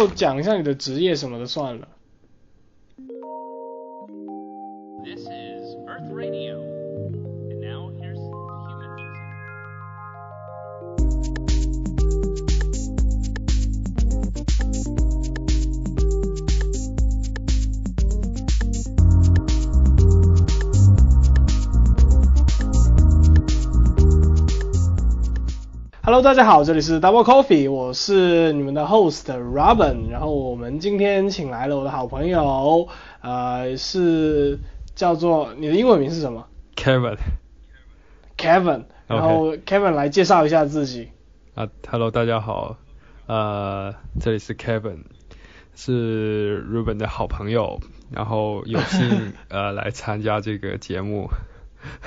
就讲一下你的职业什么的算了。Hello，大家好，这里是 Double Coffee，我是你们的 host Robin。然后我们今天请来了我的好朋友，呃，是叫做你的英文名是什么 Kevin？Kevin。然后 Kevin 来介绍一下自己。啊，Hello，大家好，呃，这里是 Kevin，是 Ruben 的好朋友，然后有幸 呃来参加这个节目。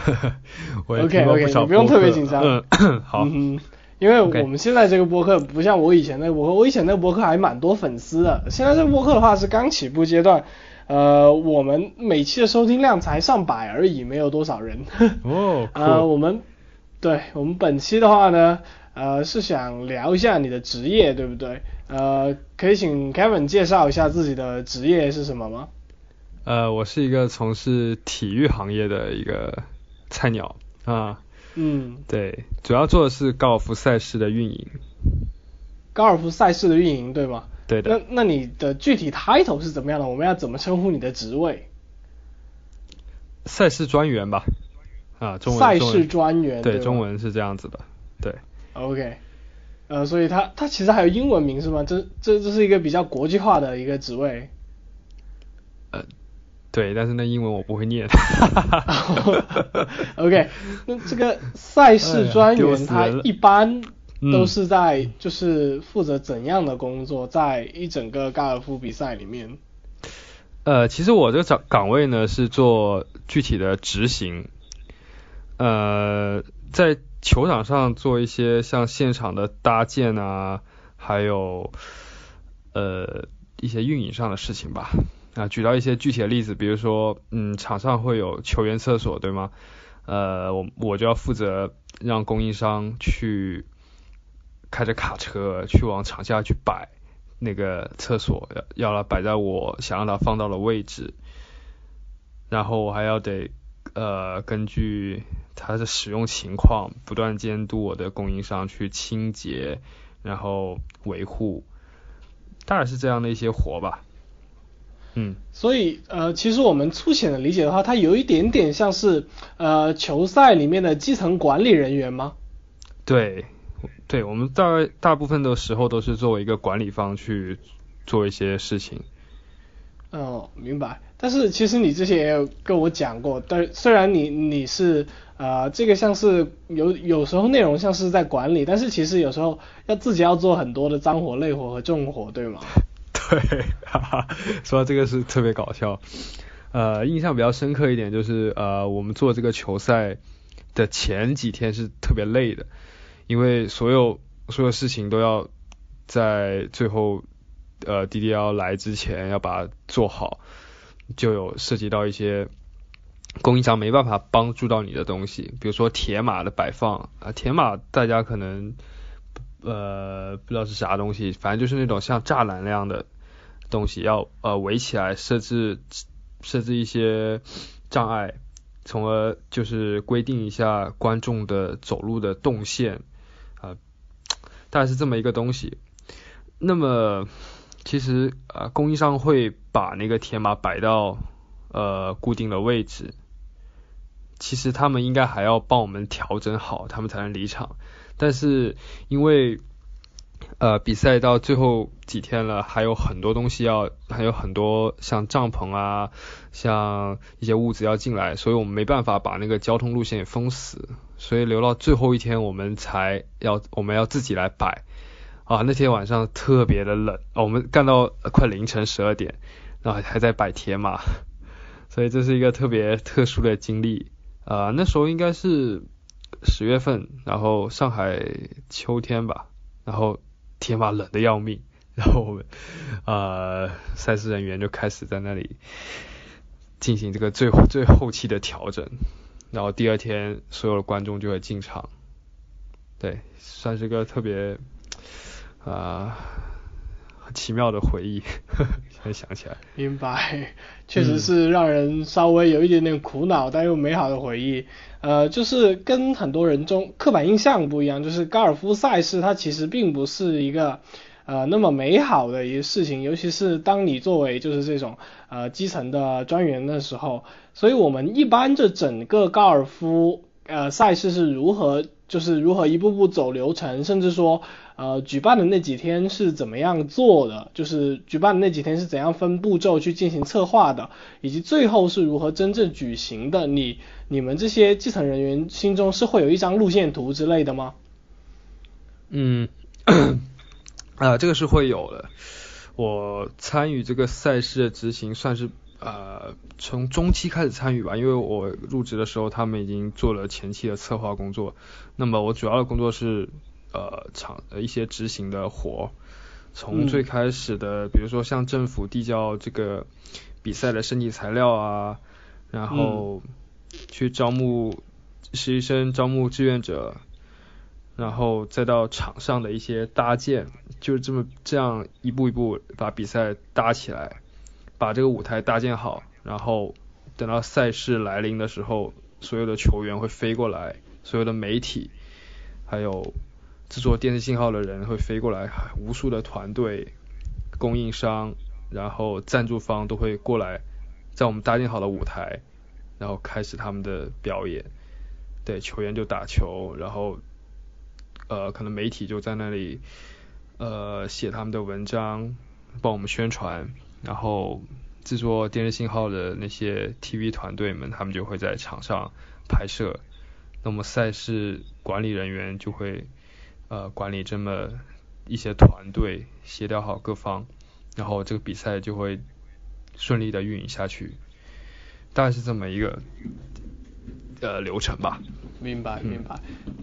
我也 OK 听过 OK，不少你不用特别紧张。嗯，好，嗯哼，因为我们现在这个播客不像我以前那个播客，我以前那个播客还蛮多粉丝的，现在这个播客的话是刚起步阶段，呃，我们每期的收听量才上百而已，没有多少人。哦，呃我们对我们本期的话呢，呃，是想聊一下你的职业，对不对？呃，可以请 Kevin 介绍一下自己的职业是什么吗？呃，我是一个从事体育行业的一个菜鸟啊，嗯，对，主要做的是高尔夫赛事的运营，高尔夫赛事的运营，对吗？对的那那你的具体 title 是怎么样的？我们要怎么称呼你的职位？赛事专员吧，啊，中文赛事专员对，对中文是这样子的，对。OK，呃，所以他他其实还有英文名是吗？这这这是一个比较国际化的一个职位。呃，对，但是那英文我不会念。OK，那这个赛事专员他一般嗯都是在就是负责怎样的工作，在一整个高尔夫比赛里面？呃，其实我这个岗岗位呢是做具体的执行，呃，在球场上做一些像现场的搭建啊，还有呃一些运营上的事情吧。啊，举到一些具体的例子，比如说，嗯，场上会有球员厕所，对吗？呃，我我就要负责让供应商去开着卡车去往场下去摆那个厕所，要要它摆在我想让它放到的位置，然后我还要得呃根据它的使用情况，不断监督我的供应商去清洁，然后维护，当然是这样的一些活吧。嗯，所以呃，其实我们粗浅的理解的话，它有一点点像是呃球赛里面的基层管理人员吗？对，对，我们大大部分的时候都是作为一个管理方去做一些事情。哦，明白。但是其实你之前也有跟我讲过，但虽然你你是呃这个像是有有时候内容像是在管理，但是其实有时候要自己要做很多的脏活累活和重活，对吗？对，哈哈，说到这个是特别搞笑。呃，印象比较深刻一点就是呃，我们做这个球赛的前几天是特别累的，因为所有所有事情都要在最后呃 DDL 来之前要把它做好，就有涉及到一些供应商没办法帮助到你的东西，比如说铁马的摆放啊，铁马大家可能呃不知道是啥东西，反正就是那种像栅栏那样的东西，要呃围起来设置设置一些障碍，从而就是规定一下观众的走路的动线啊、大概是这么一个东西。那么其实啊、呃供应商会把那个铁马摆到呃固定的位置，其实他们应该还要帮我们调整好，他们才能离场。但是因为呃比赛到最后几天了，还有很多东西要，还有很多像帐篷啊，像一些物资要进来，所以我们没办法把那个交通路线封死，所以留到最后一天我们才要我们要自己来摆。啊，那天晚上特别的冷，我们干到快凌晨十二点，然后还在摆铁马，所以这是一个特别特殊的经历。啊、那时候应该是十月份，然后上海秋天吧，然后天嘛冷的要命，然后我们呃赛事人员就开始在那里进行这个最最后期的调整，然后第二天所有的观众就会进场，对，算是个特别啊、奇妙的回忆，现在想起来。明白，确实是让人稍微有一点点苦恼，但又美好的回忆。呃，就是跟很多人中刻板印象不一样，就是高尔夫赛事它其实并不是一个呃那么美好的一个事情，尤其是当你作为就是这种呃基层的专员的时候，所以我们一般这整个高尔夫呃赛事是如何就是如何一步步走流程，甚至说呃举办的那几天是怎么样做的，就是举办的那几天是怎样分步骤去进行策划的，以及最后是如何真正举行的，你你们这些基层人员心中是会有一张路线图之类的吗？嗯，啊，这个是会有的。我参与这个赛事的执行，算是呃从中期开始参与吧，因为我入职的时候，他们已经做了前期的策划工作。那么我主要的工作是呃场呃一些执行的活，从嗯。最开始的，比如说向政府递交这个比赛的申请材料啊，然后去招募实习生、招募志愿者，然后再到场上的一些搭建，就是这么这样一步一步把比赛搭起来，把这个舞台搭建好，然后等到赛事来临的时候，所有的球员会飞过来，所有的媒体，还有制作电视信号的人会飞过来，无数的团队、供应商，然后赞助方都会过来，在我们搭建好的舞台，然后开始他们的表演。对，球员就打球，然后呃，可能媒体就在那里呃写他们的文章，帮我们宣传，然后制作电视信号的那些 TV 团队们，他们就会在场上拍摄。那么赛事管理人员就会呃管理这么一些团队，协调好各方，然后这个比赛就会顺利的运营下去，大概是这么一个呃流程吧。明白嗯明白。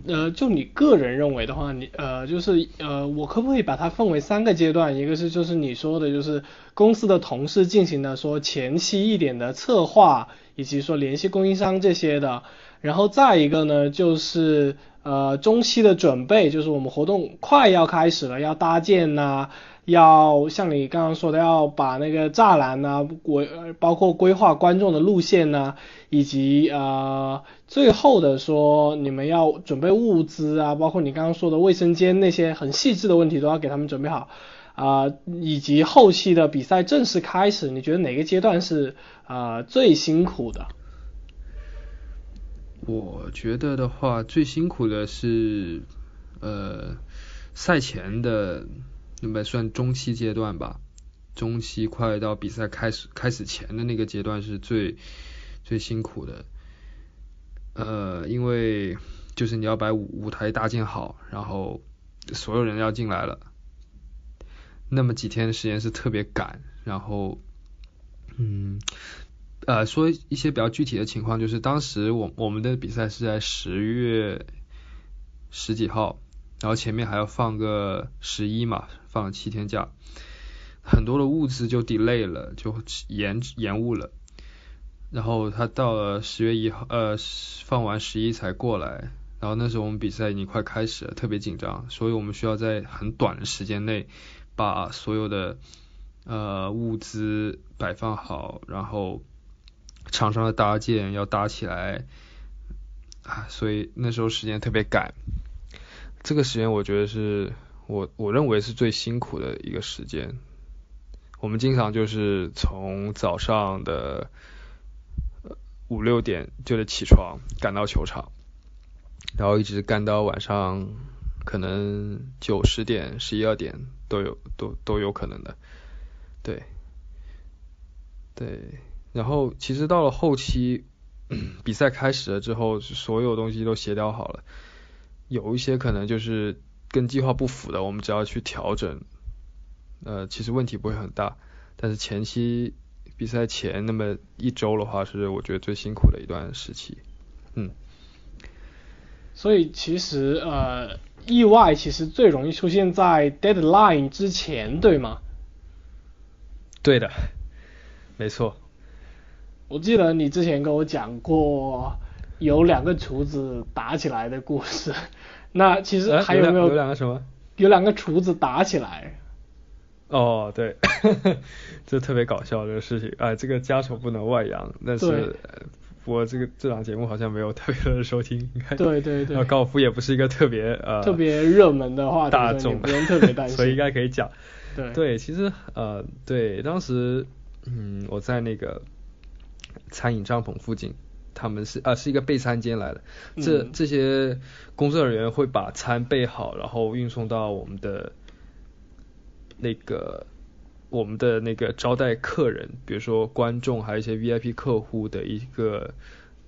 呃，就你个人认为的话，你呃就是呃，我可不可以把它分为三个阶段？一个是就是你说的，就是公司的同事进行的说前期一点的策划，以及说联系供应商这些的。然后再一个呢，就是呃中期的准备，就是我们活动快要开始了，要搭建呐、要像你刚刚说的，要把那个栅栏呐、规包括规划观众的路线呐、以及呃最后的说你们要准备物资啊，包括你刚刚说的卫生间那些很细致的问题都要给他们准备好啊、以及后期的比赛正式开始，你觉得哪个阶段是啊、呃最辛苦的？我觉得的话，最辛苦的是呃赛前的，那么算中期阶段吧。中期快到比赛开始开始前的那个阶段是最最辛苦的。呃，因为就是你要把舞舞台搭建好，然后所有人要进来了，那么几天的时间是特别赶，然后嗯。呃，说一些比较具体的情况，就是当时我我们的比赛是在十月十几号，然后前面还要放个十一嘛，放了七天假，很多的物资就 delay 了，就延延误了。然后他到了十月一号，呃，放完十一才过来，然后那时候我们比赛已经快开始了，特别紧张，所以我们需要在很短的时间内把所有的呃物资摆放好，然后场上的搭建要搭起来啊，所以那时候时间特别赶。这个时间我觉得是我我认为是最辛苦的一个时间。我们经常就是从早上的五六点就得起床赶到球场，然后一直干到晚上可能九十点、十一二点都有都都有可能的。对，对。然后其实到了后期，比赛开始了之后，所有东西都协调好了，有一些可能就是跟计划不符的，我们只要去调整，呃，其实问题不会很大。但是前期比赛前那么一周的话，是我觉得最辛苦的一段时期。嗯，所以其实呃，意外其实最容易出现在 deadline 之前，对吗？对的，没错。我记得你之前跟我讲过有两个厨子打起来的故事，那其实呃还有没有两有两个什么？有两个厨子打起来？哦，对，这特别搞笑这个事情，哎，这个家丑不能外扬，但是呃我这个这档节目好像没有特别多人收听，应该对对对呃高尔夫也不是一个特别呃特别热门的话题，大众，不用特别担心。所以应该可以讲。对对，其实呃，对，当时嗯，我在那个餐饮帐篷附近，他们是啊、是一个备餐间来的，这嗯这些工作人员会把餐备好，然后运送到我们的那个我们的那个招待客人，比如说观众还有一些 VIP 客户的一个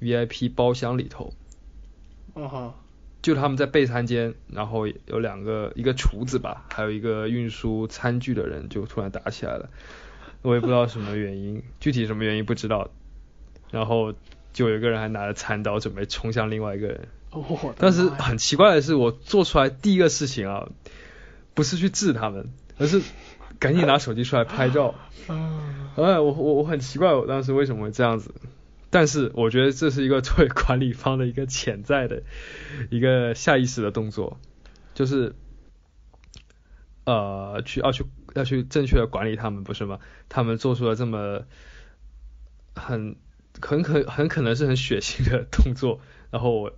VIP 包厢里头。嗯哼，就他们在备餐间，然后有两个一个厨子吧，还有一个运输餐具的人就突然打起来了，我也不知道什么原因，具体什么原因不知道。然后就有一个人还拿着餐刀准备冲向另外一个人，但是很奇怪的是，我做出来第一个事情啊，不是去治他们，而是赶紧拿手机出来拍照。嗯 哎，我我我很奇怪，我当时为什么会这样子？但是我觉得这是一个作为管理方的一个潜在的一个下意识的动作，就是呃去要去要去正确的管理他们，不是吗？他们做出了这么很很可很可能是很血腥的动作，然后我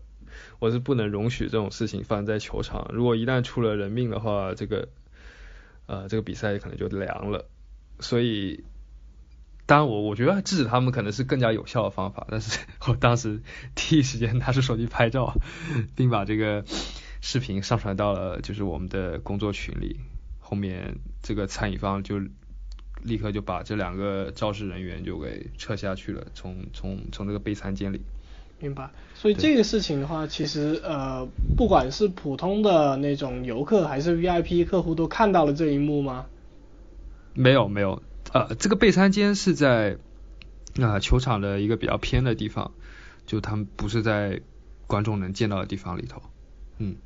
我是不能容许这种事情发生在球场。如果一旦出了人命的话，这个呃这个比赛可能就凉了。所以，当然我我觉得制止他们可能是更加有效的方法，但是 我当时第一时间拿出手机拍照，并把这个视频上传到了就是我们的工作群里。后面这个餐饮方就立刻就把这两个肇事人员就给撤下去了，从从从这个备餐间里。明白。所以这个事情的话，其实呃，不管是普通的那种游客还是 VIP 客户，都看到了这一幕吗？没有没有，呃，这个备餐间是在啊、球场的一个比较偏的地方，就他们不是在观众能见到的地方里头。嗯，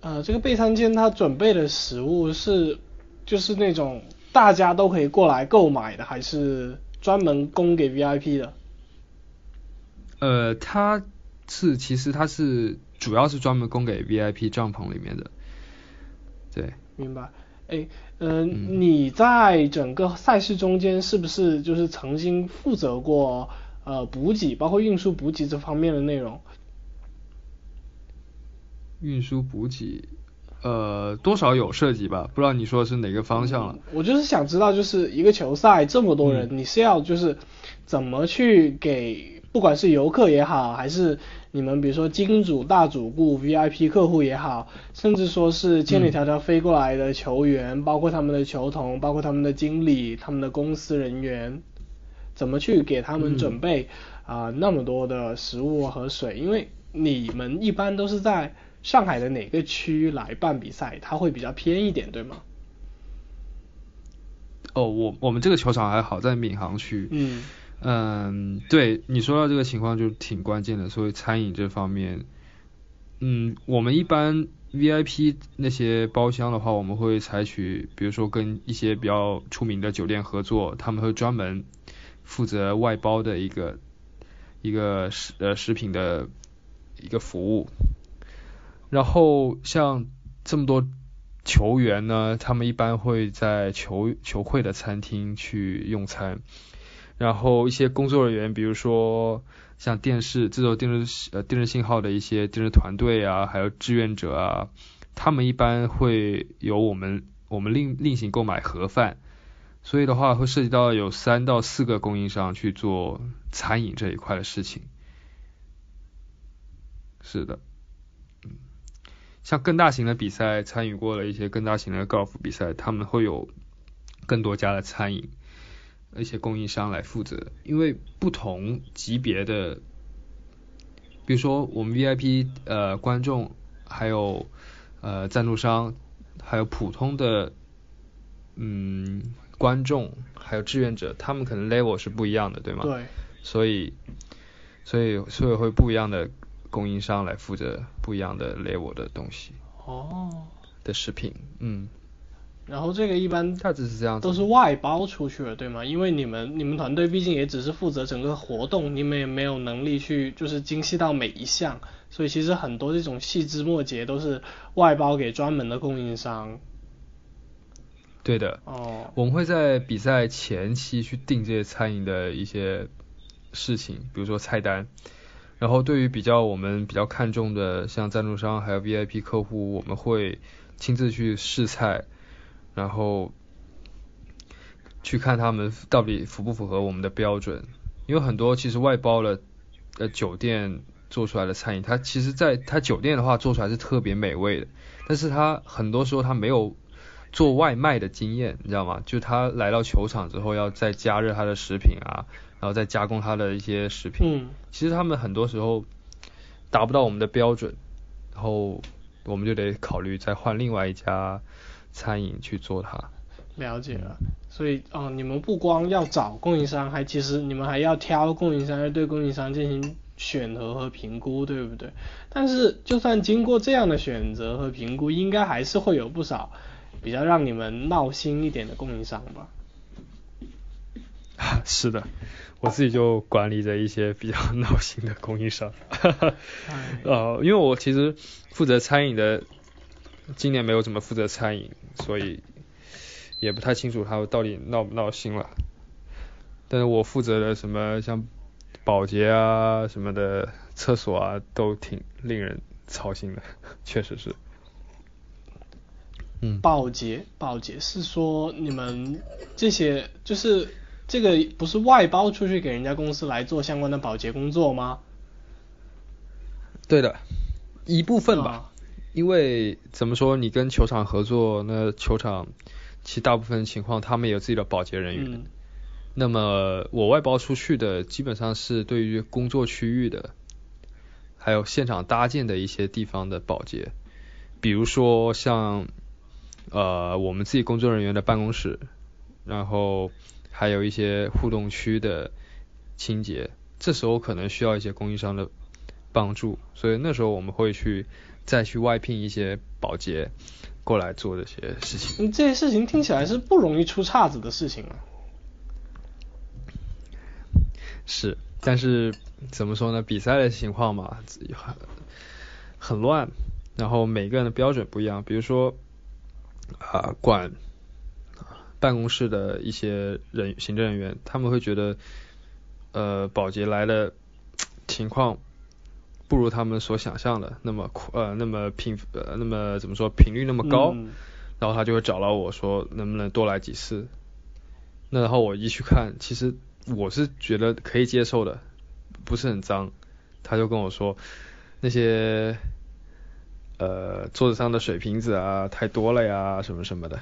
呃，这个备餐间他准备的食物是就是那种大家都可以过来购买的，还是专门供给 VIP 的？呃，它是其实它是主要是专门供给 VIP 帐篷里面的。对，明白。哎，呃，嗯你在整个赛事中间是不是就是曾经负责过呃补给，包括运输补给这方面的内容？运输补给，呃，多少有涉及吧，不知道你说的是哪个方向了。我就是想知道，就是一个球赛这么多人，嗯你是要就是怎么去给，不管是游客也好，还是你们比如说金主、大主顾、VIP 客户也好，甚至说是千里迢迢飞过来的球员，包括他们的球童，包括他们的经理、他们的公司人员，怎么去给他们嗯准备啊、那么多的食物和水？因为你们一般都是在上海的哪个区来办比赛？它会比较偏一点，对吗？哦，我我们这个球场还好，在闵行区。嗯。嗯，对你说到这个情况就挺关键的，所以餐饮这方面，嗯，我们一般 VIP 那些包厢的话，我们会采取，比如说跟一些比较出名的酒店合作，他们会专门负责外包的一个一个食呃食品的一个服务。然后像这么多球员呢，他们一般会在球球会的餐厅去用餐。然后一些工作人员，比如说像电视制作电视呃电视信号的一些电视团队啊，还有志愿者啊，他们一般会由我们我们另另行购买盒饭，所以的话会涉及到有三到四个供应商去做餐饮这一块的事情。是的，像更大型的比赛，参与过了一些更大型的高尔夫比赛，他们会有更多家的餐饮。一些供应商来负责，因为不同级别的，比如说我们 VIP 呃观众，还有呃赞助商，还有普通的嗯观众，还有志愿者，他们可能 level 是不一样的，对吗？对。所以，所以所以会不一样的供应商来负责不一样的 level 的东西哦。的食品，嗯。然后这个一般大致是这样，都是外包出去了，对吗？因为你们你们团队毕竟也只是负责整个活动，你们也没有能力去就是精细到每一项，所以其实很多这种细枝末节都是外包给专门的供应商。对的，哦，我们会在比赛前期去定这些餐饮的一些事情，比如说菜单。然后对于比较我们比较看重的，像赞助商还有 VIP 客户，我们会亲自去试菜，然后去看他们到底符不符合我们的标准。因为很多其实外包了呃酒店做出来的餐饮，它其实在它酒店的话做出来是特别美味的，但是它很多时候它没有做外卖的经验，你知道吗？就他来到球场之后要再加热他的食品啊，然后再加工他的一些食品。嗯，其实他们很多时候达不到我们的标准，然后我们就得考虑再换另外一家餐饮去做它。了解了。所以，哦，你们不光要找供应商，还其实你们还要挑供应商，要对供应商进行选择和评估，对不对？但是，就算经过这样的选择和评估，应该还是会有不少比较让你们闹心一点的供应商吧？是的，我自己就管理着一些比较 闹心的供应商。哎 呃，因为我其实负责餐饮的，今年没有怎么负责餐饮，所以也不太清楚他到底闹不闹心了。但是我负责的什么像保洁啊什么的，厕所啊都挺令人操心的，确实是。嗯，保洁，保洁是说你们这些就是这个不是外包出去给人家公司来做相关的保洁工作吗？对的，一部分吧。啊因为怎么说，你跟球场合作，那球场其实大部分情况他们也有自己的保洁人员。嗯那么我外包出去的基本上是对于工作区域的，还有现场搭建的一些地方的保洁，比如说像呃我们自己工作人员的办公室，然后还有一些互动区的清洁，这时候可能需要一些供应商的帮助，所以那时候我们会去再去外聘一些保洁过来做这些事情。嗯，这些事情听起来是不容易出岔子的事情啊。是，但是怎么说呢？比赛的情况嘛，很很乱，然后每个人的标准不一样。比如说啊、管办公室的一些人行政人员，他们会觉得呃保洁来的情况不如他们所想象的那么呃那么频呃那么怎么说频率那么高，嗯然后他就会找到我说能不能多来几次。那然后我一去看，其实我是觉得可以接受的，不是很脏。他就跟我说那些呃桌子上的水瓶子啊太多了呀什么什么的。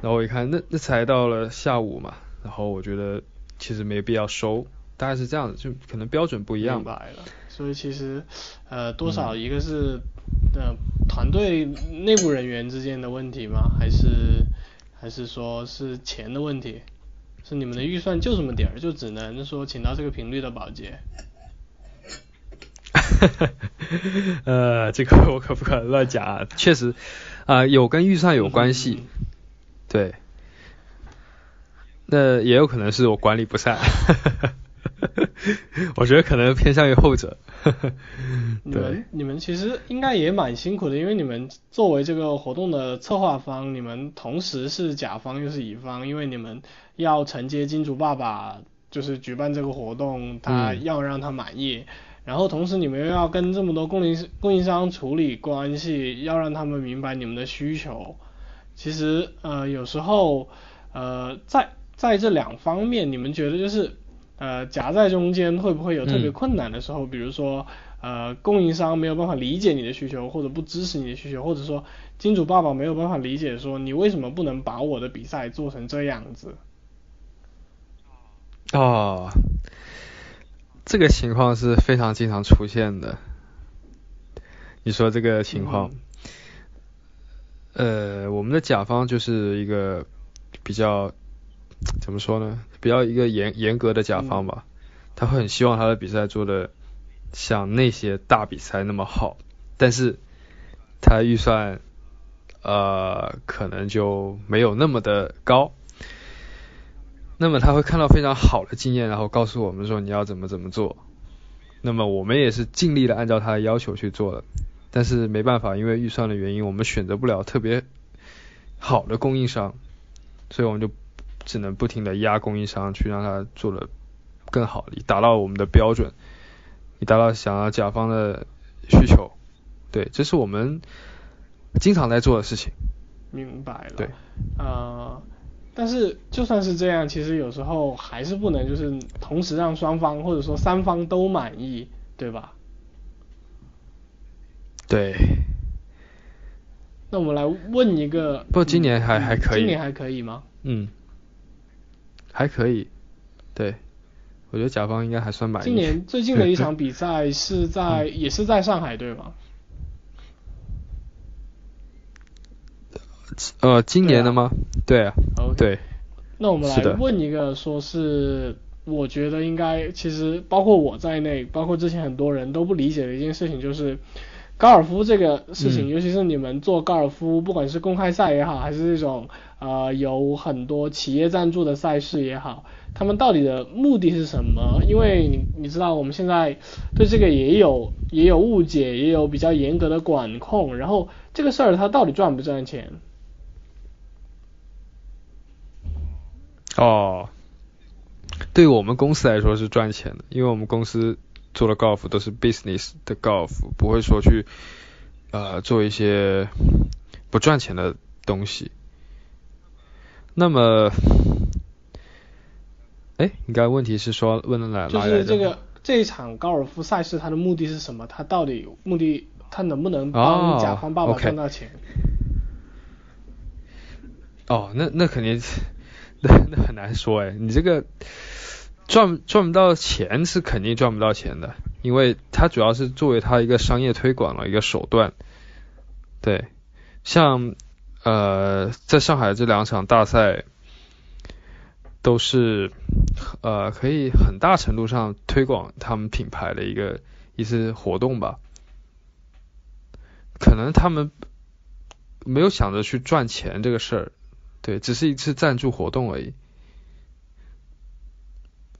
然后我一看，那那才到了下午嘛，然后我觉得其实没必要收，大概是这样子，就可能标准不一样吧。明白了。所以其实呃多少一个是呃团队内部人员之间的问题吗？还是还是说是钱的问题？是你们的预算就这么点儿，就只能说请到这个频率的保洁？呃，这个我可不敢乱讲啊？确实啊、有跟预算有关系，嗯对。那也有可能是我管理不善，我觉得可能偏向于后者。对你们，你们其实应该也蛮辛苦的，因为你们作为这个活动的策划方，你们同时是甲方又是乙方，因为你们要承接金主爸爸就是举办这个活动，他嗯要让他满意，然后同时你们又要跟这么多供应供应商处理关系，要让他们明白你们的需求。其实呃有时候呃在在这两方面，你们觉得就是呃夹在中间会不会有特别嗯困难的时候？比如说呃供应商没有办法理解你的需求，或者不支持你的需求，或者说金主爸爸没有办法理解说你为什么不能把我的比赛做成这样子？哦，这个情况是非常经常出现的。你说这个情况，呃，我们的甲方就是一个比较怎么说呢？比较一个严严格的甲方吧，他会很希望他的比赛做的像那些大比赛那么好，但是他预算呃可能就没有那么的高。那么他会看到非常好的经验，然后告诉我们说你要怎么怎么做。那么我们也是尽力的按照他的要求去做的，但是没办法，因为预算的原因，我们选择不了特别好的供应商，所以我们就只能不停的压供应商去让他做的更好，以达到我们的标准，以达到想要甲方的需求。对，这是我们经常在做的事情。明白了。对。呃，但是就算是这样，其实有时候还是不能就是同时让双方或者说三方都满意，对吧？对。那我们来问一个，不，今年还还可以。今年还可以吗？嗯，还可以。对，我觉得甲方应该还算满意。今年最近的一场比赛是在，也是在上海，对吗？呃，今年的吗？对啊。对。那我们来问一个，说是我觉得应该，其实包括我在内，包括之前很多人都不理解的一件事情，就是高尔夫这个事情，尤其是你们做高尔夫，不管是公开赛也好，还是这种呃有很多企业赞助的赛事也好，他们到底的目的是什么？因为你你知道我们现在对这个也有也有误解，也有比较严格的管控，然后这个事儿它到底赚不赚钱？哦，对于我们公司来说是赚钱的，因为我们公司做的高尔夫都是 business 的高尔夫，不会说去呃做一些不赚钱的东西。那么，哎，你刚才问题是说问的哪？就是这个这一场高尔夫赛事，它的目的是什么？它到底目的，它能不能帮甲方爸爸赚到钱？哦，那那肯定。那那很难说哎，你这个赚赚不到钱是肯定赚不到钱的，因为它主要是作为它一个商业推广的一个手段。对，像呃在上海这两场大赛都是呃可以很大程度上推广他们品牌的一个一次活动吧。可能他们没有想着去赚钱这个事儿。对，只是一次赞助活动而已。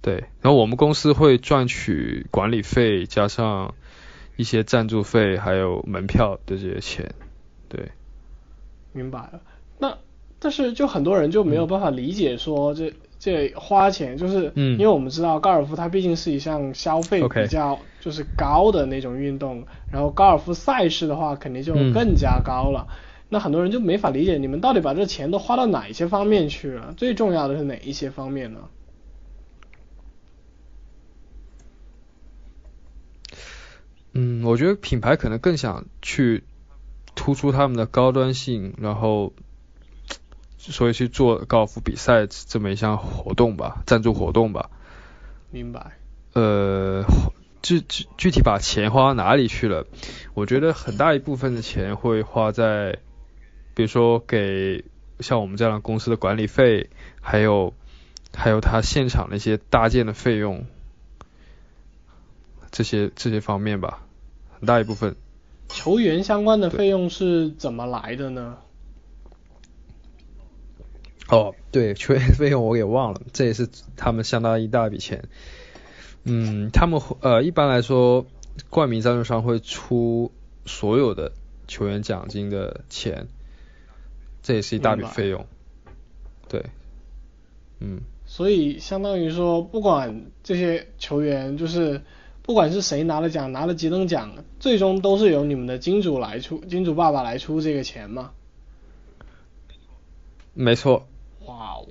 对，然后我们公司会赚取管理费，加上一些赞助费，还有门票的这些钱。对，明白了。那但是就很多人就没有办法理解说这这花钱，就是因为我们知道高尔夫它毕竟是一项消费比较就是高的那种运动，然后高尔夫赛事的话肯定就更加高了。那很多人就没法理解，你们到底把这钱都花到哪一些方面去了？最重要的是哪一些方面呢？嗯，我觉得品牌可能更想去突出他们的高端性，然后所以去做高尔夫比赛这么一项活动吧，赞助活动吧。明白。呃。具具具体把钱花到哪里去了？我觉得很大一部分的钱会花在，比如说给像我们这样的公司的管理费，还有还有他现场的一些搭建的费用，这些这些方面吧，很大一部分。球员相关的费用是怎么来的呢？哦，对，球员费用我给忘了，这也是他们相当一大笔钱。嗯，他们呃一般来说，冠名赞助商会出所有的球员奖金的钱，这也是一大笔费用。对，嗯。所以相当于说，不管这些球员，就是不管是谁拿了奖，拿了几等奖，最终都是由你们的金主来出，金主爸爸来出这个钱吗？没错。哇哦。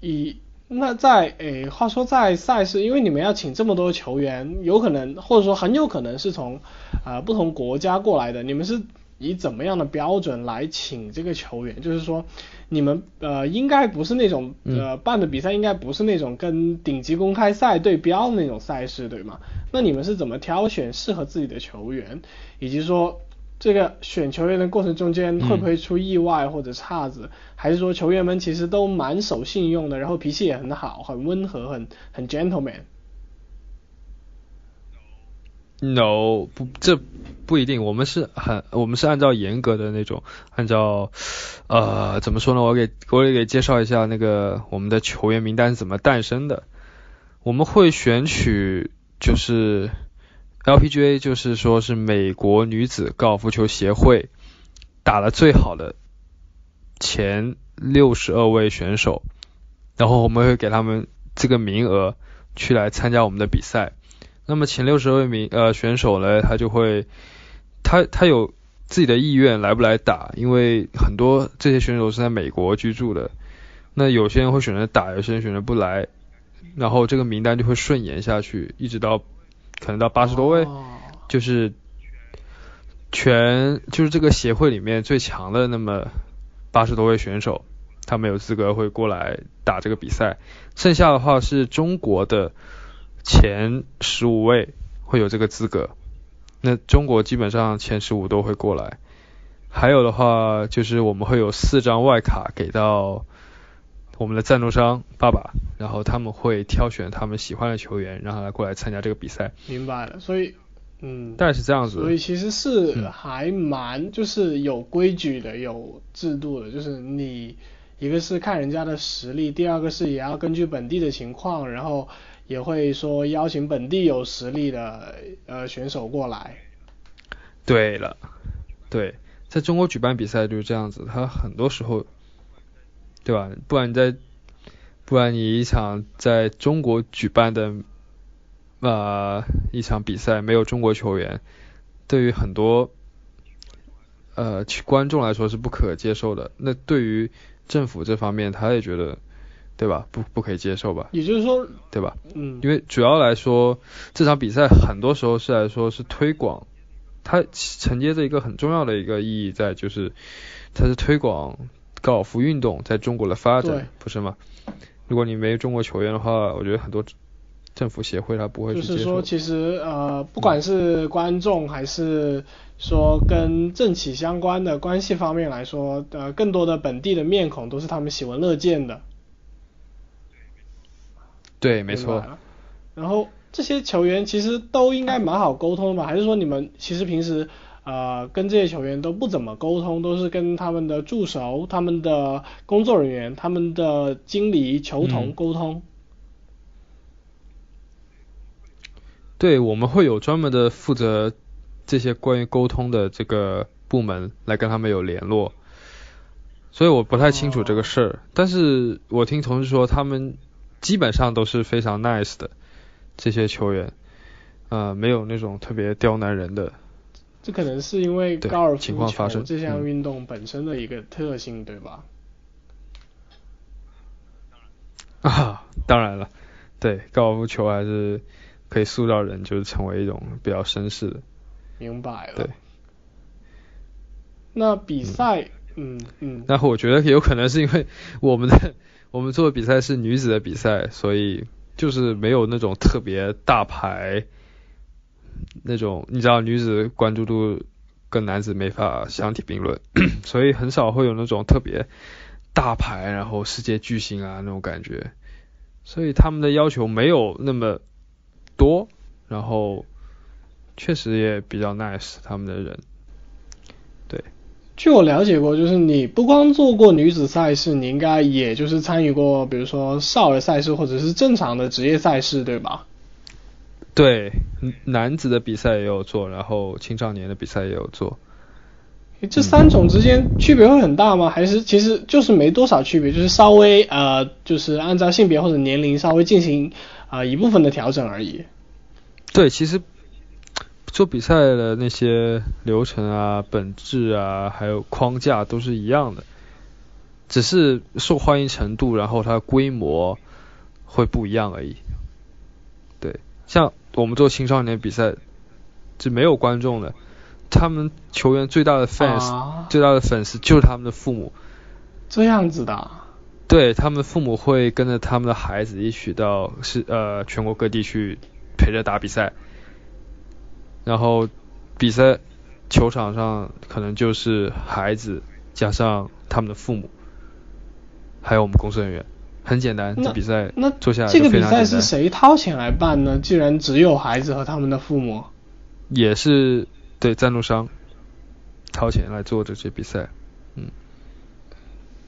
以那在诶，话说在赛事，因为你们要请这么多球员，有可能或者说很有可能是从啊不同国家过来的，你们是以怎么样的标准来请这个球员？就是说，你们呃应该不是那种呃办的比赛，应该不是那种跟顶级公开赛对标的那种赛事，对吗？那你们是怎么挑选适合自己的球员，以及说？这个选球员的过程中间会不会出意外或者岔子？还是说球员们其实都蛮守信用的，然后脾气也很好，很温和，很很 No，不，这不一定。我们是很，我们是按照严格的那种，按照呃怎么说呢？我给我也给介绍一下那个我们的球员名单是怎么诞生的。我们会选取就是。LPGA 就是说是美国女子高尔夫球协会打的最好的前六十二位选手，然后我们会给他们这个名额去来参加我们的比赛。那么前六十位名呃选手呢，他就会他他有自己的意愿来不来打，因为很多这些选手是在美国居住的，那有些人会选择打，有些人选择不来，然后这个名单就会顺延下去，一直到可能到八十多位，哦就是全就是这个协会里面最强的那么八十多位选手，他们有资格会过来打这个比赛。剩下的话是中国的前十五位会有这个资格，那中国基本上前十五都会过来。还有的话就是我们会有四张外卡给到我们的赞助商爸爸，然后他们会挑选他们喜欢的球员，让他来过来参加这个比赛。明白了，所以嗯，大概是这样子。所以其实是嗯还蛮就是有规矩的，有制度的，就是你一个是看人家的实力，第二个是也要根据本地的情况，然后也会说邀请本地有实力的呃选手过来。对了，对，在中国举办比赛就是这样子，他很多时候，对吧？不然你在，不然你一场在中国举办的呃一场比赛没有中国球员，对于很多呃观众来说是不可接受的。那对于政府这方面，他也觉得，对吧？不不可以接受吧？也就是说，对吧？嗯，因为主要来说，这场比赛很多时候是来说是推广，它承接着一个很重要的一个意义在，就是它是推广高尔夫运动在中国的发展，不是吗？如果你没有中国球员的话，我觉得很多政府协会他不会去接受就是说，。其实呃，不管是观众还是说跟政企相关的关系方面来说，呃，更多的本地的面孔都是他们喜闻乐见的。对，没错。然后这些球员其实都应该蛮好沟通的吧？还是说你们其实平时呃跟这些球员都不怎么沟通，都是跟他们的助手、他们的工作人员、他们的经理、球童嗯沟通？对，我们会有专门的负责这些关于沟通的这个部门来跟他们有联络，所以我不太清楚这个事儿，但是我听同事说他们基本上都是非常 nice 的这些球员，呃，没有那种特别刁难人的，这可能是因为高尔夫球这项嗯运动本身的一个特性，对吧？啊，当然了，对，高尔夫球还是可以塑造人，就是成为一种比较绅士的，明白了。对。那比赛，嗯嗯，然后我觉得有可能是因为我们的我们做的比赛是女子的比赛，所以就是没有那种特别大牌那种，你知道女子关注度跟男子没法相提并论，所以很少会有那种特别大牌，然后世界巨星啊那种感觉，所以他们的要求没有那么多，然后确实也比较 nice 他们的人，据我了解过，就是你不光做过女子赛事，你应该也就是参与过，比如说少儿赛事或者是正常的职业赛事，对吧？对，嗯男子的比赛也有做，然后青少年的比赛也有做。这三种之间区别会很大吗？还是其实就是没多少区别，就是稍微呃，就是按照性别或者年龄稍微进行啊、呃一部分的调整而已。对，其实做比赛的那些流程啊、本质啊，还有框架都是一样的，只是受欢迎程度，然后它规模会不一样而已。对，像我们做青少年比赛是没有观众的，他们球员最大的 fans、啊。最大的粉丝就是他们的父母。这样子的啊，对他们父母会跟着他们的孩子一起到是呃全国各地去陪着打比赛，然后比赛球场上可能就是孩子加上他们的父母，还有我们工作人员，很简单，那这比赛那做下来这个比赛是谁掏钱来办呢？既然只有孩子和他们的父母，也是对赞助商掏钱来做这些比赛，嗯。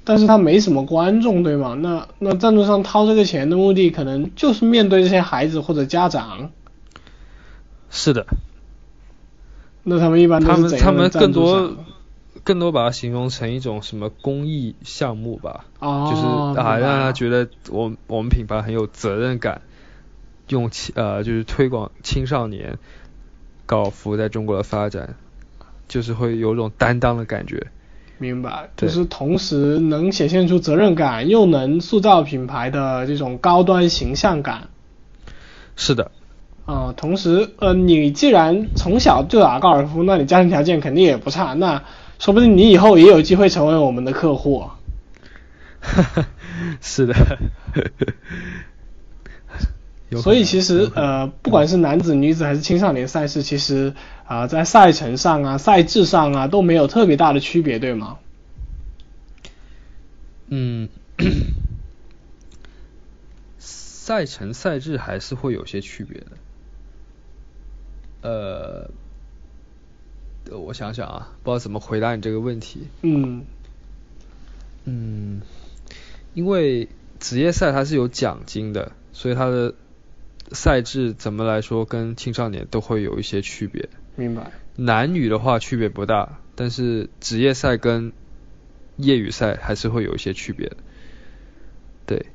但是他没什么观众，对吗？那那赞助商掏这个钱的目的，可能就是面对这些孩子或者家长。是的，那他们一般他们他们更多更多把它形容成一种什么公益项目吧，哦就是啊让他了觉得我我们品牌很有责任感，用青呃就是推广青少年高尔夫在中国的发展，就是会有种担当的感觉。明白，就是同时能显现出责任感，又能塑造品牌的这种高端形象感。是的，啊、同时，呃，你既然从小就打高尔夫，那你家庭条件肯定也不差，那说不定你以后也有机会成为我们的客户。是的。有可所以其实呃，不管是男子、女子还是青少年赛事，其实啊、在赛程上啊、赛制上啊都没有特别大的区别，对吗？嗯，赛程赛制还是会有些区别的。呃，呃我想想啊，不知道怎么回答你这个问题。嗯，嗯，因为职业赛它是有奖金的，所以它的赛制怎么来说跟青少年都会有一些区别。明白。男女的话区别不大，但是职业赛跟业余赛还是会有一些区别的。对，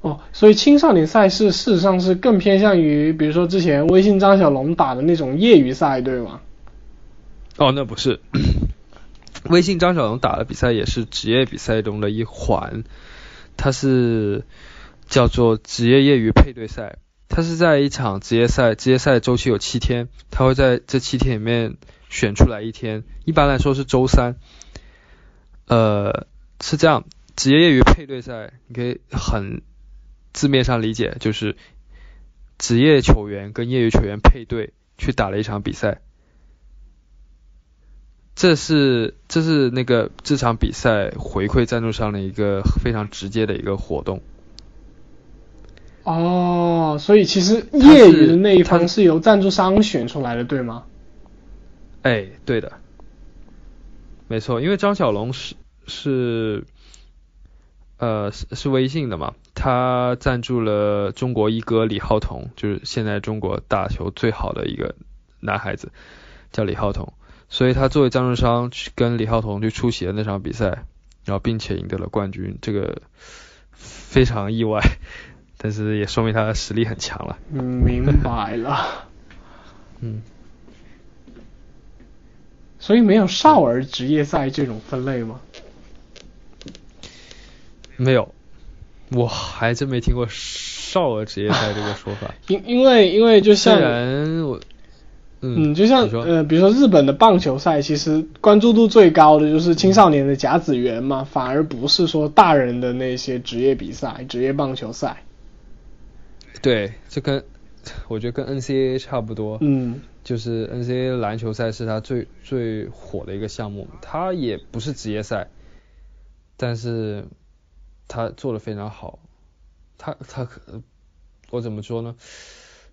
哦，所以青少年赛事事实上是更偏向于，比如说之前微信张小龙打的那种业余赛，对吗？哦，那不是，微信张小龙打的比赛也是职业比赛中的一环，它是叫做职业业余配对赛。它是在一场职业赛，职业赛周期有七天，他会在这七天里面选出来一天，一般来说是周三。呃，是这样，职业业余配对赛，你可以很字面上理解，就是职业球员跟业余球员配对去打了一场比赛。这是这是那个这场比赛回馈赞助商的一个非常直接的一个活动。哦，所以其实业余的那一方是由赞助商选出来的，对吗？哎，对的，没错，因为张小龙是是呃是是微信的嘛，他赞助了中国一哥李浩彤，就是现在中国打球最好的一个男孩子，叫李浩彤，所以他作为赞助商去跟李浩彤去出席了那场比赛，然后并且赢得了冠军，这个非常意外，但是也说明他的实力很强了。嗯，明白了。嗯，所以没有少儿职业赛这种分类吗？没有，我还真没听过少儿职业赛这个说法。因因为因为就虽像然我，嗯，嗯，就像呃，比如说日本的棒球赛，其实关注度最高的就是青少年的甲子园嘛，反而不是说大人的那些职业比赛、职业棒球赛。对，这跟 我觉得跟 NCAA 差不多，嗯，就是 NCAA 篮球赛是它最最火的一个项目，它也不是职业赛，但是它做的非常好，他他可我怎么说呢？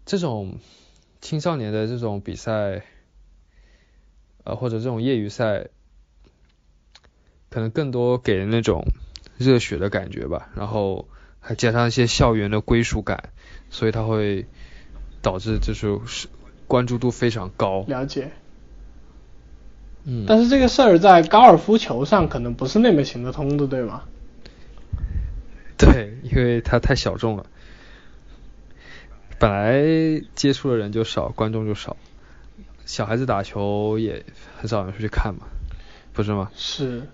这种青少年的这种比赛，呃或者这种业余赛，可能更多给人那种热血的感觉吧，然后还加上一些校园的归属感，所以它会导致就是是关注度非常高。了解。嗯，但是这个事儿在高尔夫球上可能不是那么行得通的，对吗？对，因为它太小众了，本来接触的人就少，观众就少，小孩子打球也很少人去看嘛，不是吗？是，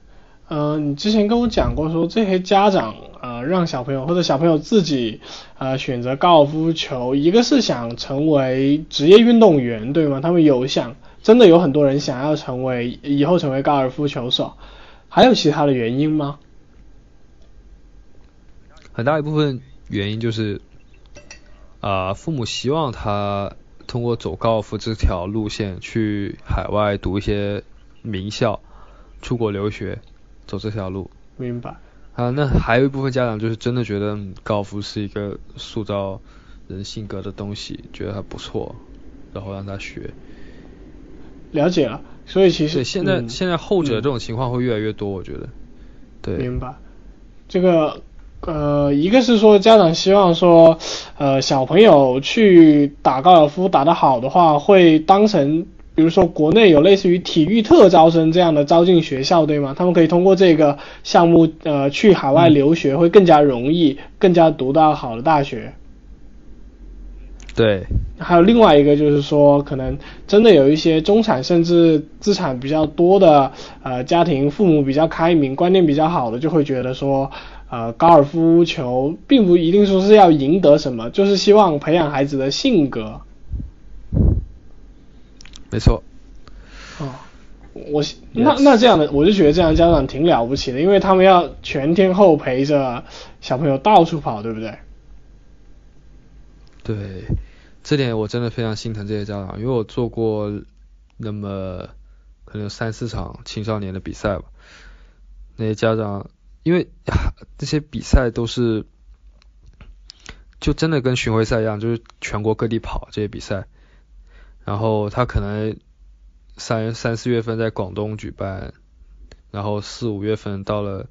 呃，你之前跟我讲过说这些家长呃让小朋友或者小朋友自己呃选择高尔夫球，一个是想成为职业运动员，对吗？他们有想，真的有很多人想要成为以后成为高尔夫球手，还有其他的原因吗？很大一部分原因就是，啊、父母希望他通过走高尔夫这条路线去海外读一些名校，出国留学，走这条路。明白。啊，那还有一部分家长就是真的觉得嗯高尔夫是一个塑造人性格的东西，觉得还不错，然后让他学。了解了，所以其实，现在、嗯现在后者嗯这种情况会越来越多，我觉得。对。明白。这个呃，一个是说家长希望说，呃，小朋友去打高尔夫打得好的话，会当成比如说国内有类似于体育特招生这样的招进学校，对吗？他们可以通过这个项目，呃，去海外留学会更加容易，更加读到好的大学。对，还有另外一个就是说，可能真的有一些中产甚至资产比较多的呃家庭，父母比较开明，观念比较好的，就会觉得说，呃，高尔夫球并不一定说是要赢得什么，就是希望培养孩子的性格。没错。哦，我那那这样的，我就觉得这样家长挺了不起的，因为他们要全天候陪着小朋友到处跑，对不对？对，这点我真的非常心疼这些家长，因为我做过那么可能有三四场青少年的比赛吧，那些家长，因为 这些比赛都是就真的跟巡回赛一样，就是全国各地跑这些比赛，然后他可能三三四月份在广东举办，然后四五月份到了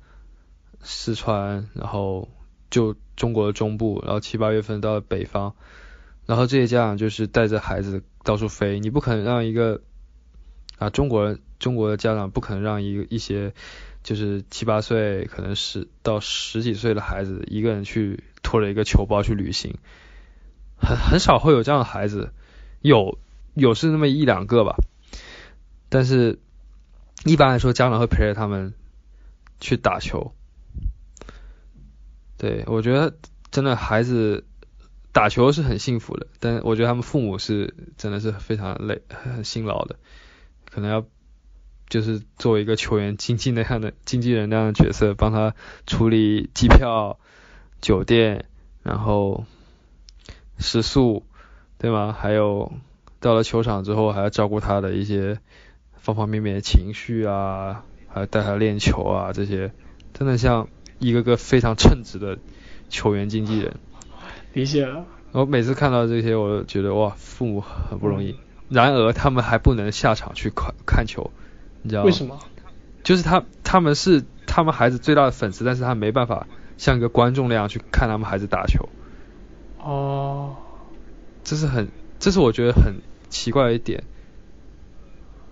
四川，然后就中国的中部，然后七八月份到了北方，然后这些家长就是带着孩子到处飞，你不可能让一个啊中国人中国的家长不可能让一一些就是七八岁可能十到十几岁的孩子一个人去拖着一个球包去旅行，很很少会有这样的孩子，有有是那么一两个吧，但是一般来说家长会陪着他们去打球。对，我觉得真的孩子打球是很幸福的，但我觉得他们父母是真的是非常累、很辛劳的，可能要就是作为一个球员经纪那样的经纪人那样的角色，帮他处理机票、酒店，然后食宿，对吗？还有到了球场之后，还要照顾他的一些方方面面的情绪啊，还要带他练球啊，这些真的像。一个个非常称职的球员经纪人，理解了。我每次看到这些，我都觉得哇，父母很不容易。然而，他们还不能下场去看看球，你知道吗？为什么？就是他他们是他们孩子最大的粉丝，但是他没办法像一个观众那样去看他们孩子打球。哦，这是很，这是我觉得很奇怪的一点。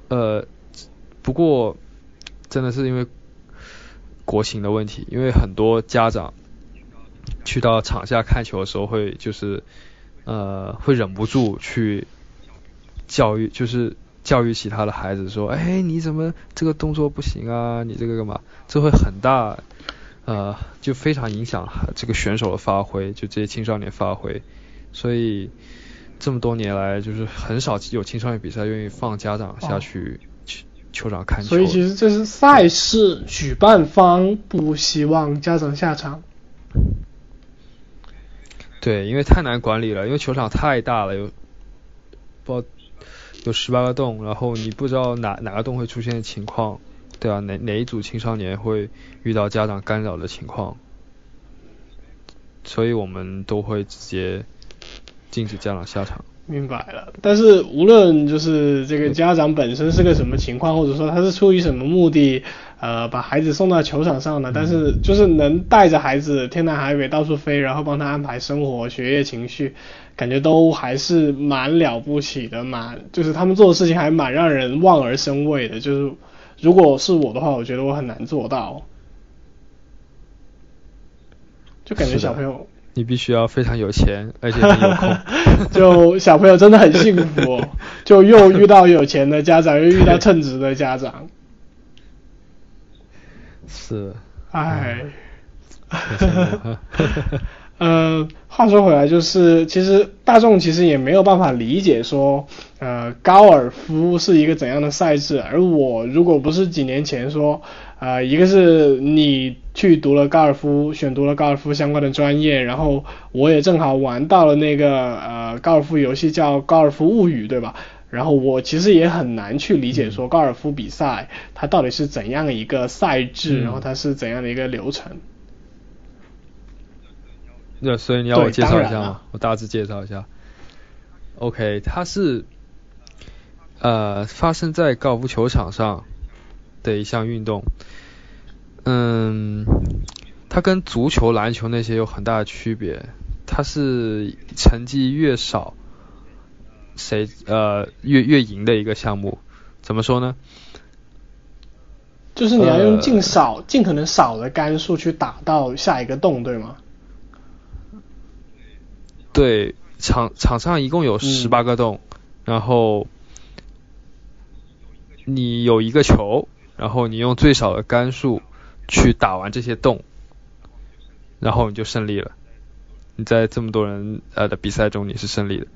呃，不过真的是因为。国情的问题，因为很多家长去到场下看球的时候，会就是呃会忍不住去教育，就是教育其他的孩子说，哎，你怎么这个动作不行啊？你这个干嘛？这会很大呃就非常影响这个选手的发挥，就这些青少年发挥。所以这么多年来，就是很少有青少年比赛愿意放家长下去。球场看球，所以其实这是赛事举办方不希望家长下场。对，因为太难管理了，因为球场太大了，有不有十八个洞，然后你不知道哪哪个洞会出现情况，对啊，哪哪一组青少年会遇到家长干扰的情况，所以我们都会直接禁止家长下场。明白了，但是无论就是这个家长本身是个什么情况，或者说他是出于什么目的，呃，把孩子送到球场上的，但是就是能带着孩子天南海北到处飞，然后帮他安排生活、学业、情绪，感觉都还是蛮了不起的，蛮就是他们做的事情还蛮让人望而生畏的。就是如果是我的话，我觉得我很难做到，就感觉小朋友。你必须要非常有钱，而且很有空。就小朋友真的很幸福，就又遇到有钱的家长，又遇到称职的家长。是。唉。呃，话说回来，就是其实大众其实也没有办法理解说，呃，高尔夫是一个怎样的赛制。而我如果不是几年前说，呃，一个是你去读了高尔夫，选读了高尔夫相关的专业，然后我也正好玩到了那个呃高尔夫游戏叫《高尔夫物语》，对吧？然后我其实也很难去理解说高尔夫比赛它到底是怎样的一个赛制，然后它是怎样的一个流程。那所以你要我介绍一下吗？我大致介绍一下。OK，它是呃发生在高尔夫球场上的一项运动。嗯，它跟足球、篮球那些有很大的区别。它是成绩越少，谁呃越越赢的一个项目。怎么说呢？就是你要用尽呃少、尽可能少的杆数去打到下一个洞，对吗？对，场场上一共有十八个洞，然后你有一个球，然后你用最少的杆数去打完这些洞，然后你就胜利了。你在这么多人呃的比赛中你是胜利的。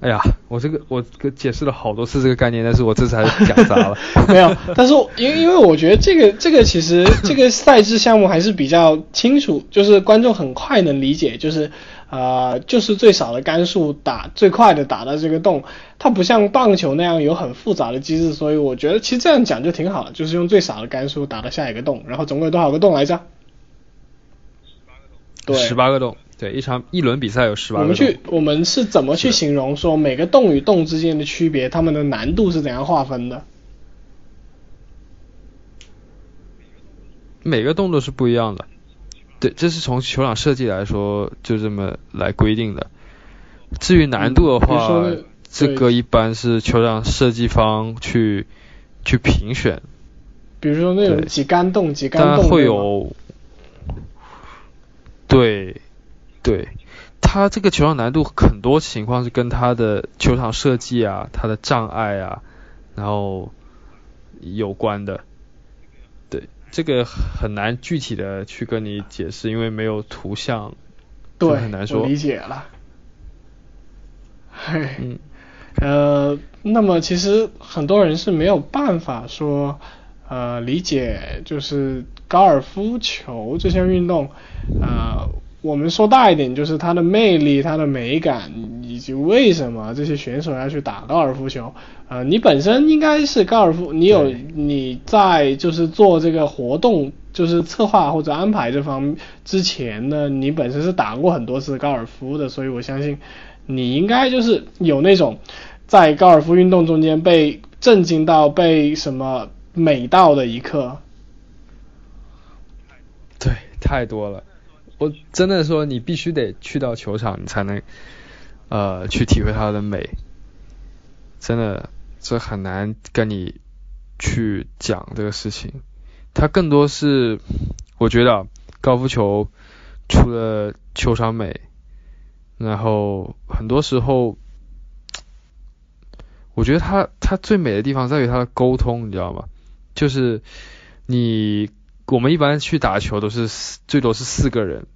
哎呀，我这个我这个解释了好多次这个概念，但是我这次还是讲砸了。没有，但是因为因为我觉得这个这个其实这个赛制项目还是比较清楚，就是观众很快能理解，就是呃就是最少的杆数打最快的打到这个洞，它不像棒球那样有很复杂的机制，所以我觉得其实这样讲就挺好的，就是用最少的杆数打到下一个洞，然后总共有多少个洞来着？对，十八个洞，对，一场一轮比赛有十八个洞。我们去，我们是怎么去形容说每个洞与洞之间的区别，它们的难度是怎样划分的？每个洞都是不一样的。对，这是从球场设计来说就这么来规定的。至于难度的话，这个一般是球场设计方去去评选，比如说那种对几杆洞、几杆洞，会有，对对，它这个球场难度很多情况是跟它的球场设计啊、它的障碍啊，然后有关的。对，这个很难具体的去跟你解释，因为没有图像，就对，很难说理解了。嘿，嗯，呃，那么其实很多人是没有办法说，呃，理解就是高尔夫球这项运动，呃，我们说大一点，就是它的魅力、它的美感，以及为什么这些选手要去打高尔夫球。呃，你本身应该是高尔夫，你有你在就是做这个活动，就是策划或者安排这方之前呢，你本身是打过很多次高尔夫的，所以我相信你应该就是有那种在高尔夫运动中间被震惊到、被什么美到的一刻。对，太多了。我真的说，你必须得去到球场，你才能呃去体会它的美。真的，这很难跟你去讲这个事情。它更多是，我觉得高尔夫球除了球场美，然后很多时候，我觉得它它最美的地方在于它的沟通，你知道吗？就是你我们一般去打球都是四最多是四个人，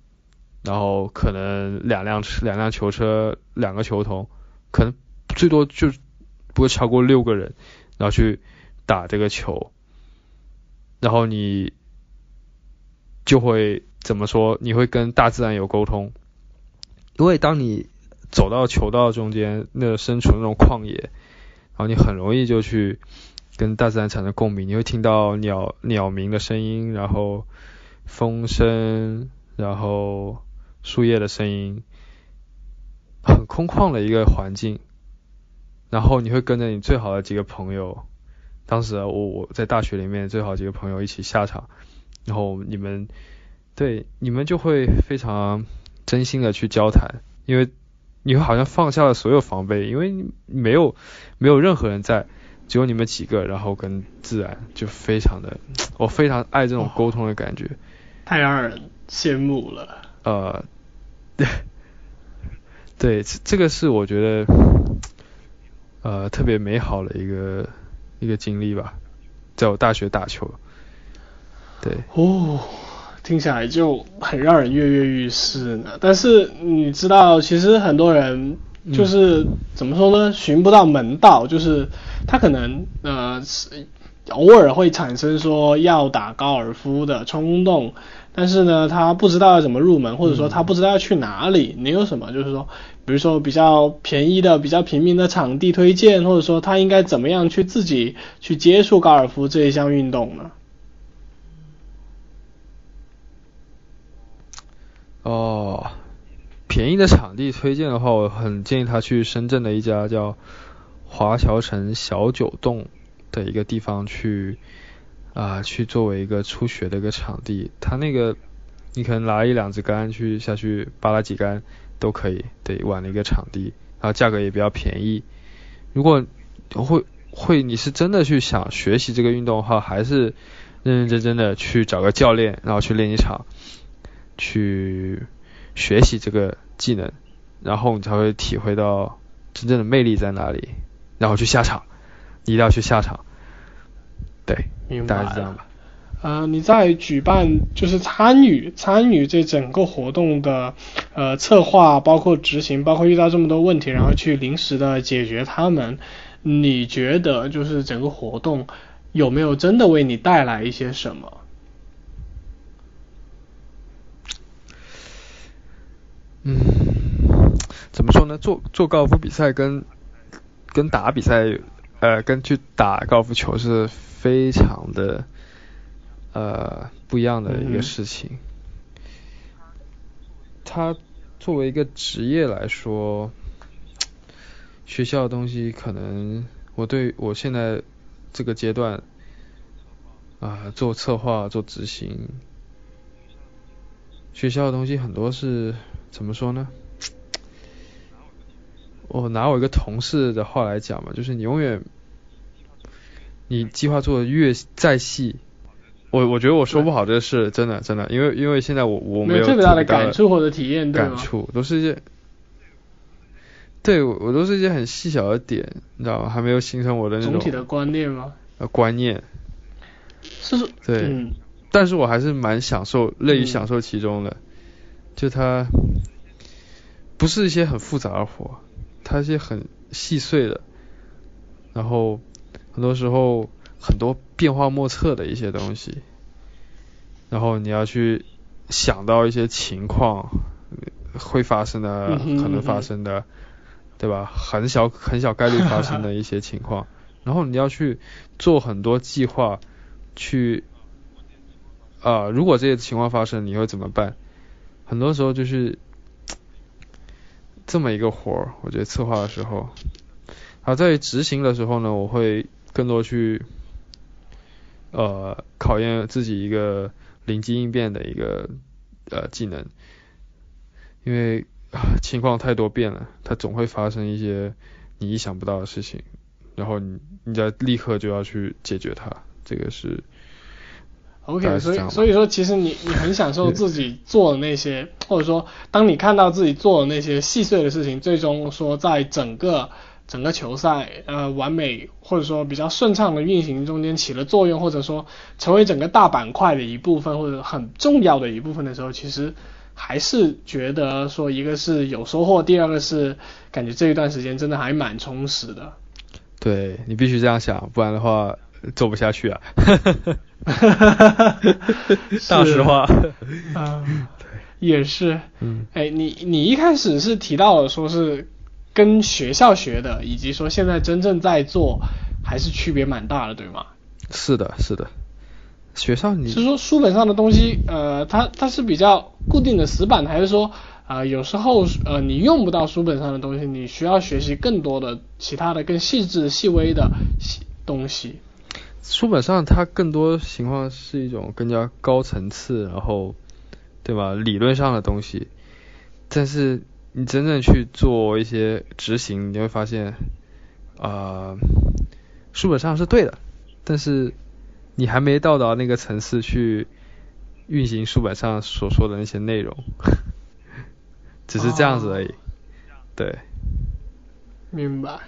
然后可能两辆车两辆球车两个球童，可能最多就不会超过六个人，然后去打这个球，然后你就会怎么说？你会跟大自然有沟通，因为当你走到球道中间，那个身处那种旷野，然后你很容易就去跟大自然产生共鸣，你会听到鸟鸟鸣的声音，然后风声，然后树叶的声音，很空旷的一个环境。然后你会跟着你最好的几个朋友，当时啊我我在大学里面最好几个朋友一起下场，然后你们对你们就会非常真心的去交谈，因为你会好像放下了所有防备，因为没有没有任何人在，只有你们几个，然后跟自然就非常的，我非常爱这种沟通的感觉。太让人羡慕了。呃，对，这这个是我觉得呃特别美好的一个一个经历吧，在我大学打球。对，哦，听起来就很让人跃跃欲试呢。但是你知道，其实很多人就是、怎么说呢，寻不到门道，就是他可能呃是偶尔会产生说要打高尔夫的冲动，但是呢，他不知道要怎么入门，或者说他不知道要去哪里。你有什么就是说，比如说比较便宜的、比较平民的场地推荐，或者说他应该怎么样去自己去接触高尔夫这一项运动呢？哦，便宜的场地推荐的话，我很建议他去深圳的一家叫华侨城小九洞的一个地方去啊、去作为一个初学的一个场地。他那个你可能拿一两支杆去下去扒拉几杆都可以，对，玩的一个场地，然后价格也比较便宜。如果会会你是真的去想学习这个运动的话，还是认认真真的去找个教练，然后去练一场，去学习这个技能，然后你才会体会到真正的魅力在哪里，然后去下场，你一定要去下场，对，明白大概是这样吧。呃，你在举办就是参与参与这整个活动的呃策划，包括执行，包括遇到这么多问题，然后去临时的解决他们，你觉得就是整个活动有没有真的为你带来一些什么？嗯，怎么说呢？做做高尔夫比赛跟跟打比赛，呃，跟去打高尔夫球是非常的呃不一样的一嗯个事情。它作为一个职业来说，学校的东西可能我对我现在这个阶段啊、做策划做执行，学校的东西很多是怎么说呢？我拿我一个同事的话来讲嘛，就是你永远，你计划做的越再细，我我觉得我说不好这个事，真的真的，因为因为现在我我有没有特别大的感触或者体验，对？感触，都是一些，对我我都是一些很细小的点，你知道吗？还没有形成我的那种总体的观念吗？呃观念，是，对嗯，但是我还是蛮享受，乐于嗯享受其中的。就它不是一些很复杂的活，它一些很细碎的，然后很多时候很多变化莫测的一些东西，然后你要去想到一些情况会发生的、可能发生的，对吧？很小很小概率发生的一些情况，然后你要去做很多计划，去啊、如果这些情况发生，你会怎么办？很多时候就是这么一个活儿，我觉得策划的时候，好在执行的时候呢，我会更多去呃考验自己一个灵机应变的一个呃技能，因为、啊情况太多变了，它总会发生一些你意想不到的事情，然后你你再立刻就要去解决它，这个是。OK，所以所以说，其实你你很享受自己做的那些，或者说，当你看到自己做的那些细碎的事情，最终说在整个整个球赛呃完美或者说比较顺畅的运行中间起了作用，或者说成为整个大板块的一部分或者很重要的一部分的时候，其实还是觉得说一个是有收获，第二个是感觉这一段时间真的还蛮充实的。对你必须这样想，不然的话做不下去啊。大实话。啊，也是。嗯，哎，你你一开始是提到了说是跟学校学的，以及说现在真正在做，还是区别蛮大的，对吗？是的，是的。学校你是说书本上的东西，呃，它它是比较固定的死板的，还是说啊、呃有时候呃你用不到书本上的东西，你需要学习更多的其他的更细致细微的细东西？书本上它更多情况是一种更加高层次，然后对吧？理论上的东西，但是你真正去做一些执行，你会发现，啊、书本上是对的，但是你还没到达那个层次去运行书本上所说的那些内容，只是这样子而已。对，明白。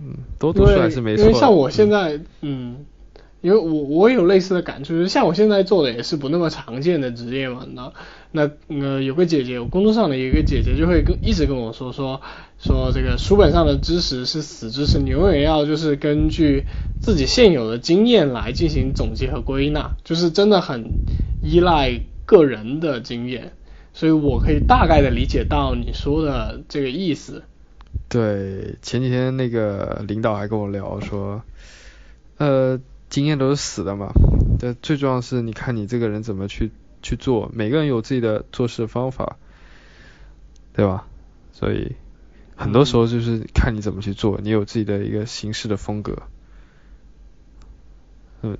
嗯，多读书还是没错的。因为像我现嗯在，嗯，因为我我有类似的感触，就是像我现在做的也是不那么常见的职业嘛，那那呃有个姐姐，我工作上的一个姐姐就会跟一直跟我说说说这个书本上的知识是死知识，你永远要就是根据自己现有的经验来进行总结和归纳，就是真的很依赖个人的经验，所以我可以大概的理解到你说的这个意思。对，前几天那个领导还跟我聊说，呃，经验都是死的嘛，但最重要的是你看你这个人怎么去去做，每个人有自己的做事方法，对吧？所以很多时候就是看你怎么去做，你有自己的一个行事的风格。嗯，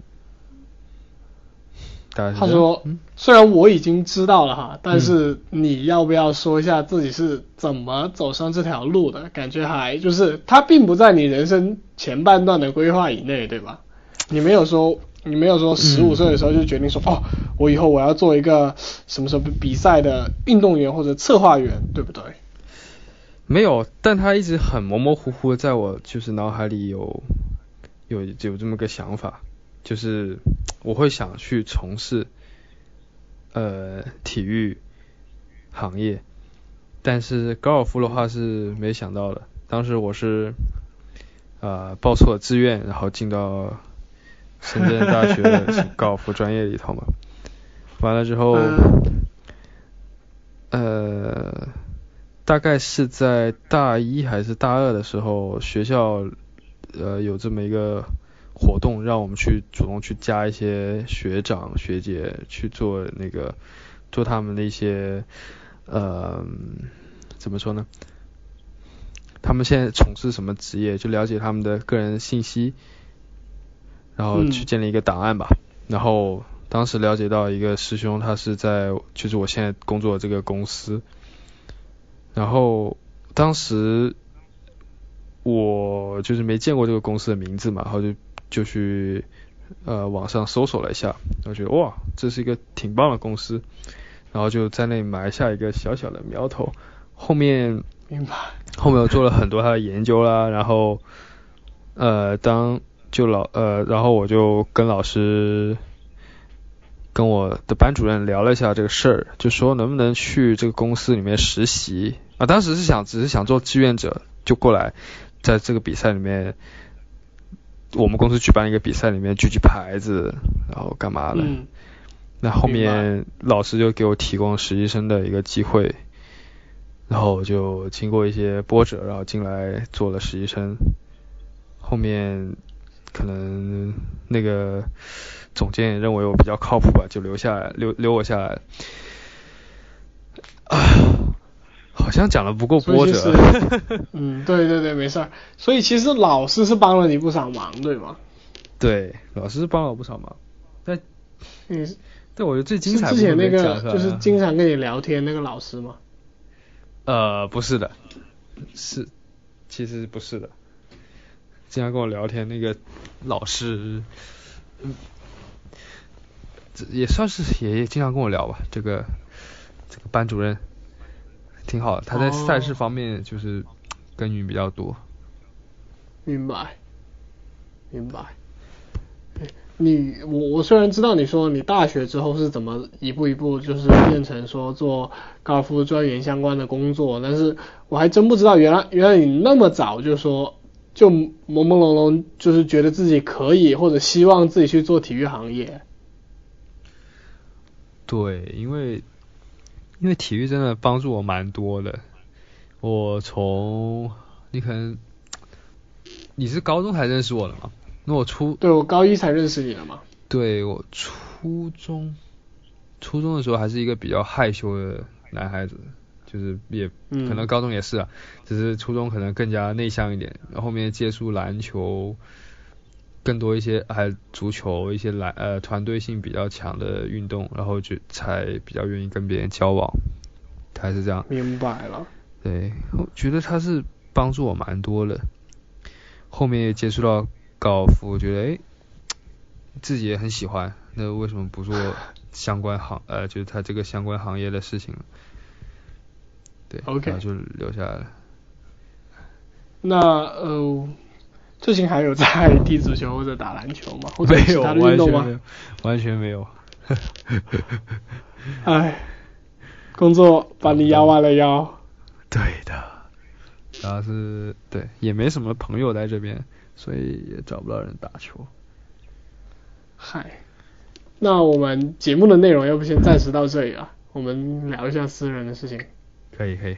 大概是这样他说嗯，虽然我已经知道了哈，但是你要不要说一下自己是怎么走上这条路的？感觉还就是他并不在你人生前半段的规划以内，对吧？你没有说，你没有说十五岁的时候就决定说，哦，我以后我要做一个什么什么比赛的运动员或者策划员，对不对？没有，但他一直很模模糊糊的在我就是脑海里有有有这么个想法，就是我会想去从事呃体育行业，但是高尔夫的话是没想到的。当时我是呃报错了志愿，然后进到深圳大学的高尔夫专业里头嘛。完了之后，呃，大概是在大一还是大二的时候，学校呃有这么一个活动，让我们去主动去加一些学长学姐去做那个做他们的一些呃怎么说呢？他们现在从事什么职业，就了解他们的个人信息，然后去嗯建立一个档案吧。然后当时了解到一个师兄，他是在就是我现在工作的这个公司，然后当时我就是没见过这个公司的名字嘛，然后就就去呃网上搜索了一下，我觉得哇，这是一个挺棒的公司，然后就在那里埋下一个小小的苗头。后面明白。后面我做了很多他的研究啦，然后呃当就老呃然后我就跟老师跟我的班主任聊了一下这个事儿，就说能不能去这个公司里面实习啊？当时是想只是想做志愿者，就过来在这个比赛里面，我们公司举办一个比赛里面举举牌子，然后干嘛的？嗯那后面老师就给我提供实习生的一个机会，然后我就经过一些波折，然后进来做了实习生。后面可能那个总监也认为我比较靠谱吧，就留下来留留我下来。啊，好像讲的不够波折。嗯，对对对，没事儿。所以其实老师是帮了你不少忙，对吗？对，老师帮了我不少忙。但你但我觉得最精是彩部分之前那个就是经常跟你聊天那个老师吗？呃，不是的，是，其实不是的。经常跟我聊天那个老师，嗯，这也算是也也经常跟我聊吧。这个这个班主任挺好的，他在赛事哦方面就是耕耘比较多。明白，明白。诶你我我虽然知道你说你大学之后是怎么一步一步就是变成说做高尔夫专员相关的工作，但是我还真不知道原来原来你那么早就说就朦朦胧胧就是觉得自己可以或者希望自己去做体育行业。对，因为因为体育真的帮助我蛮多的。我从你可能你是高中才认识我的嘛？那我初对我高一才认识你的嘛。对我初中初中的时候还是一个比较害羞的男孩子，就是也嗯可能高中也是啊，只是初中可能更加内向一点，然后后面接触篮球更多一些，还足球一些篮呃团队性比较强的运动，然后就才比较愿意跟别人交往，还是这样。明白了。对，我觉得他是帮助我蛮多的。后面也接触到高尔夫，我觉得诶，自己也很喜欢，那为什么不做相关行呃，就是他这个相关行业的事情呢？对 OK 然后就留下来了。那呃，最近还有在 踢足球或者打篮球吗？或者没有，其他的完运动吗全没有？，完全没有。哎，工作把你压弯了腰。对的，然后是对，也没什么朋友在这边，所以也找不到人打球。嗨，那我们节目的内容要不先暂时到这里了，我们聊一下私人的事情。可以可以。